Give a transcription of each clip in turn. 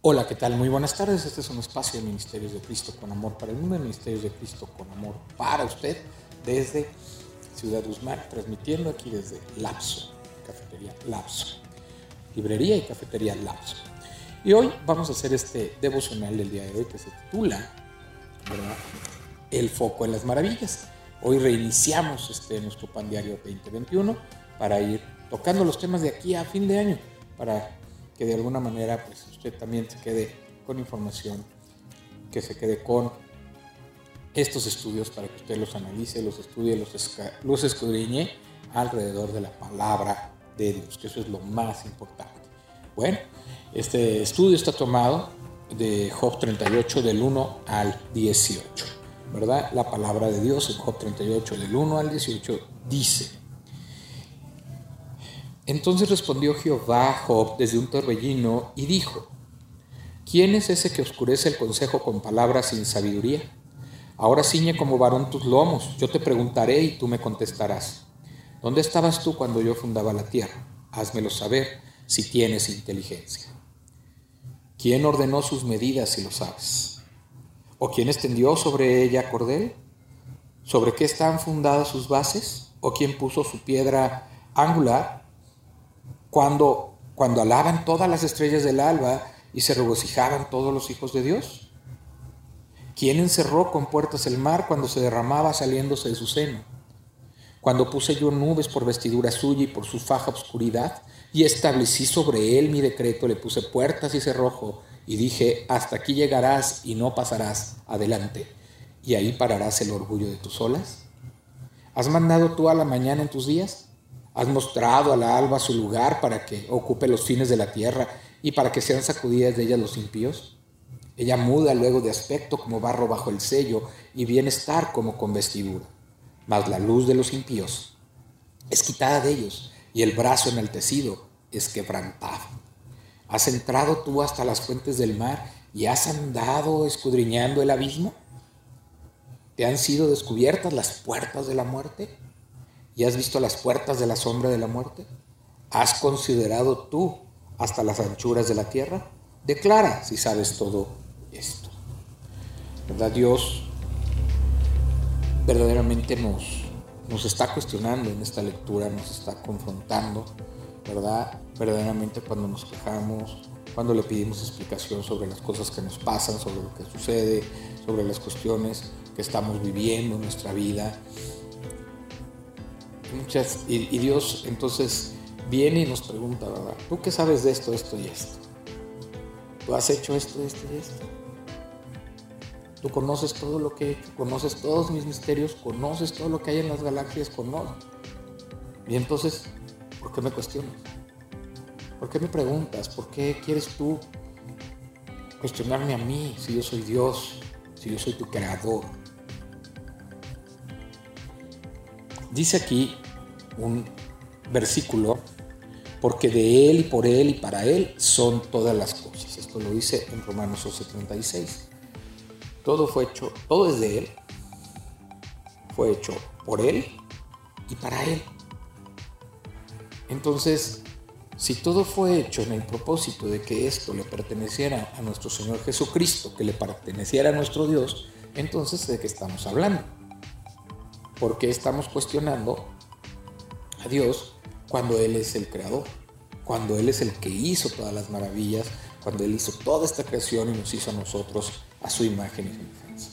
Hola, ¿qué tal? Muy buenas tardes. Este es un espacio de Ministerios de Cristo con Amor para el mundo, Ministerios de Cristo con Amor para usted, desde Ciudad Guzmán, transmitiendo aquí desde Lapso, Cafetería Lapso, Librería y Cafetería Lapso. Y hoy vamos a hacer este devocional del día de hoy que se titula. El foco en las maravillas. Hoy reiniciamos este, nuestro pan diario 2021 para ir tocando los temas de aquí a fin de año, para que de alguna manera pues, usted también se quede con información, que se quede con estos estudios para que usted los analice, los estudie, los, los escudriñe alrededor de la palabra de Dios, que eso es lo más importante. Bueno, este estudio está tomado de Job 38 del 1 al 18, ¿verdad? La palabra de Dios en Job 38 del 1 al 18 dice, entonces respondió Jehová a Job desde un torbellino y dijo, ¿quién es ese que oscurece el consejo con palabras sin sabiduría? Ahora ciñe como varón tus lomos, yo te preguntaré y tú me contestarás. ¿Dónde estabas tú cuando yo fundaba la tierra? Házmelo saber si tienes inteligencia. ¿Quién ordenó sus medidas si lo sabes? ¿O quién extendió sobre ella cordel? ¿Sobre qué están fundadas sus bases? ¿O quién puso su piedra angular? Cuando, cuando alaban todas las estrellas del alba y se regocijaban todos los hijos de Dios? ¿Quién encerró con puertas el mar cuando se derramaba saliéndose de su seno? Cuando puse yo nubes por vestidura suya y por su faja obscuridad, y establecí sobre él mi decreto, le puse puertas y cerrojo, y dije, hasta aquí llegarás y no pasarás adelante, y ahí pararás el orgullo de tus olas. ¿Has mandado tú a la mañana en tus días? Has mostrado a la alba su lugar para que ocupe los fines de la tierra y para que sean sacudidas de ella los impíos. Ella muda luego de aspecto como barro bajo el sello y bienestar como con vestidura. Mas la luz de los impíos es quitada de ellos y el brazo enaltecido es quebrantado. ¿Has entrado tú hasta las fuentes del mar y has andado escudriñando el abismo? ¿Te han sido descubiertas las puertas de la muerte? ¿Y has visto las puertas de la sombra de la muerte? ¿Has considerado tú hasta las anchuras de la tierra? Declara si sabes todo esto. ¿Verdad? Dios verdaderamente nos, nos está cuestionando en esta lectura, nos está confrontando, ¿verdad? Verdaderamente cuando nos quejamos, cuando le pedimos explicación sobre las cosas que nos pasan, sobre lo que sucede, sobre las cuestiones que estamos viviendo en nuestra vida, y, Dios entonces viene y nos pregunta, ¿verdad? ¿Tú qué sabes de esto, esto y esto? ¿Tú has hecho esto, esto y esto? Tú conoces todo lo que he hecho, conoces todos mis misterios, conoces todo lo que hay en las galaxias, conoces. Y entonces, ¿por qué me cuestionas? ¿Por qué me preguntas? ¿Por qué quieres tú cuestionarme a mí si yo soy Dios, si yo soy tu creador? Dice aquí un versículo, porque de Él y por Él y para Él son todas las cosas. Esto lo dice en Romanos 11:36. Todo fue hecho, todo es de Él, fue hecho por Él y para Él. Entonces, si todo fue hecho en el propósito de que esto le perteneciera a nuestro Señor Jesucristo, que le perteneciera a nuestro Dios, entonces ¿de qué estamos hablando? ¿Por qué estamos cuestionando a Dios cuando Él es el creador? Cuando Él es el que hizo todas las maravillas, cuando Él hizo toda esta creación y nos hizo a nosotros a su imagen y semejanza.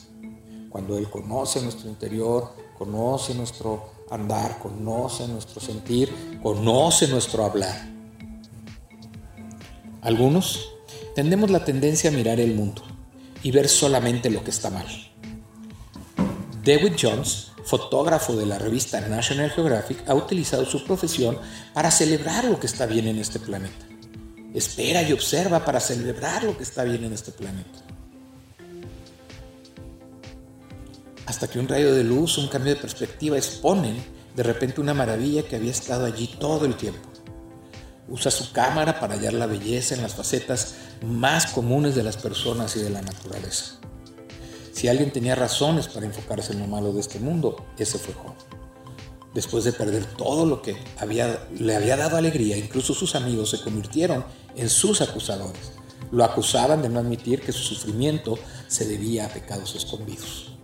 Cuando Él conoce nuestro interior, conoce nuestro andar, conoce nuestro sentir, conoce nuestro hablar. Algunos tendemos la tendencia a mirar el mundo y ver solamente lo que está mal. David Jones fotógrafo de la revista National Geographic, ha utilizado su profesión para celebrar lo que está bien en este planeta. Espera y observa para celebrar lo que está bien en este planeta. Hasta que un rayo de luz, un cambio de perspectiva exponen de repente una maravilla que había estado allí todo el tiempo. Usa su cámara para hallar la belleza en las facetas más comunes de las personas y de la naturaleza. Si alguien tenía razones para enfocarse en lo malo de este mundo, ese fue Job. Después de perder todo lo que había, le había dado alegría, incluso sus amigos se convirtieron en sus acusadores. Lo acusaban de no admitir que su sufrimiento se debía a pecados escondidos.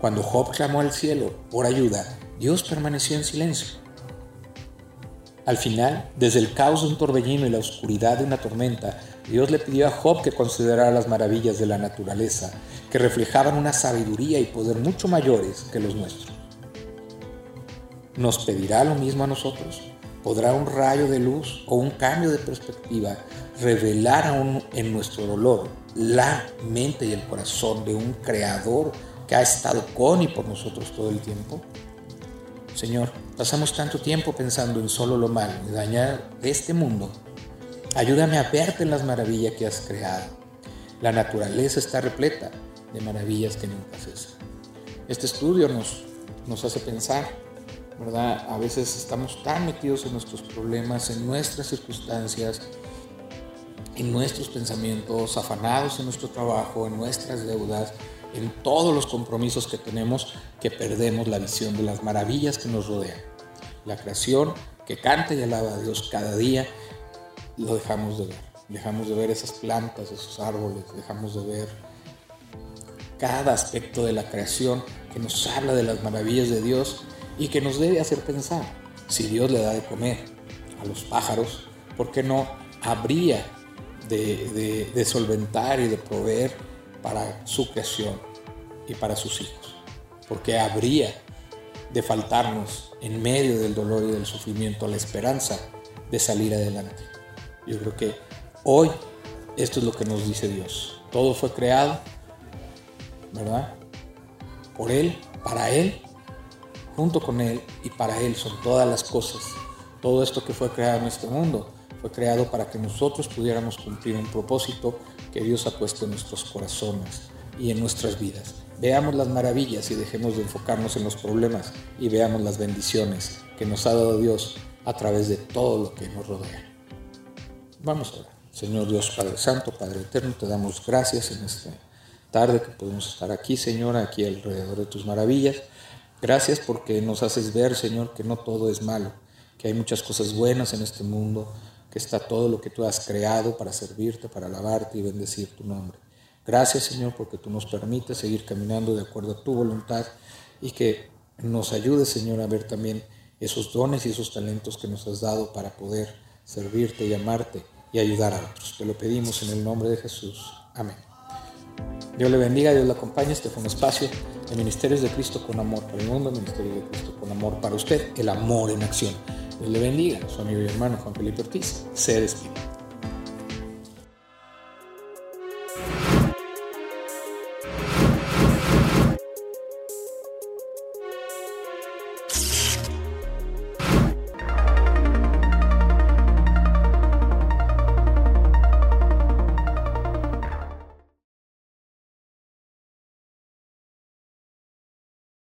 Cuando Job clamó al cielo por ayuda, Dios permaneció en silencio. Al final, desde el caos de un torbellino y la oscuridad de una tormenta, Dios le pidió a Job que considerara las maravillas de la naturaleza, que reflejaban una sabiduría y poder mucho mayores que los nuestros. ¿Nos pedirá lo mismo a nosotros? ¿Podrá un rayo de luz o un cambio de perspectiva revelar aún en nuestro dolor la mente y el corazón de un creador que ha estado con y por nosotros todo el tiempo? Señor, pasamos tanto tiempo pensando en solo lo malo y dañar este mundo. Ayúdame a verte en las maravillas que has creado. La naturaleza está repleta de maravillas que nunca cesan. Este estudio nos, nos hace pensar, ¿verdad? A veces estamos tan metidos en nuestros problemas, en nuestras circunstancias, en nuestros pensamientos, afanados en nuestro trabajo, en nuestras deudas, en todos los compromisos que tenemos, que perdemos la visión de las maravillas que nos rodean. La creación que canta y alaba a Dios cada día, lo dejamos de ver. Dejamos de ver esas plantas, esos árboles, dejamos de ver cada aspecto de la creación que nos habla de las maravillas de Dios y que nos debe hacer pensar, si Dios le da de comer a los pájaros, ¿por qué no habría de, solventar y de proveer para su creación y para sus hijos. Porque habría de faltarnos en medio del dolor y del sufrimiento la esperanza de salir adelante. Yo creo que hoy esto es lo que nos dice Dios. Todo fue creado, ¿verdad? Por Él, para Él, junto con Él y para Él son todas las cosas. Todo esto que fue creado en este mundo fue creado para que nosotros pudiéramos cumplir un propósito que Dios ha puesto en nuestros corazones y en nuestras vidas. Veamos las maravillas y dejemos de enfocarnos en los problemas y veamos las bendiciones que nos ha dado Dios a través de todo lo que nos rodea. Vamos a ver. Señor Dios Padre Santo, Padre Eterno, te damos gracias en esta tarde que podemos estar aquí, Señor, aquí alrededor de tus maravillas. Gracias porque nos haces ver, Señor, que no todo es malo, que hay muchas cosas buenas en este mundo, que está todo lo que tú has creado para servirte, para alabarte y bendecir tu nombre. Gracias Señor porque tú nos permites seguir caminando de acuerdo a tu voluntad y que nos ayudes Señor a ver también esos dones y esos talentos que nos has dado para poder servirte y amarte y ayudar a otros. Te lo pedimos en el nombre de Jesús. Amén. Dios le bendiga, Dios le acompañe. Este fue un espacio de Ministerios de Cristo con amor para el mundo, Ministerios de Cristo con amor para usted, el amor en acción. Dios le bendiga. Su amigo y hermano Juan Felipe Ortiz se despide.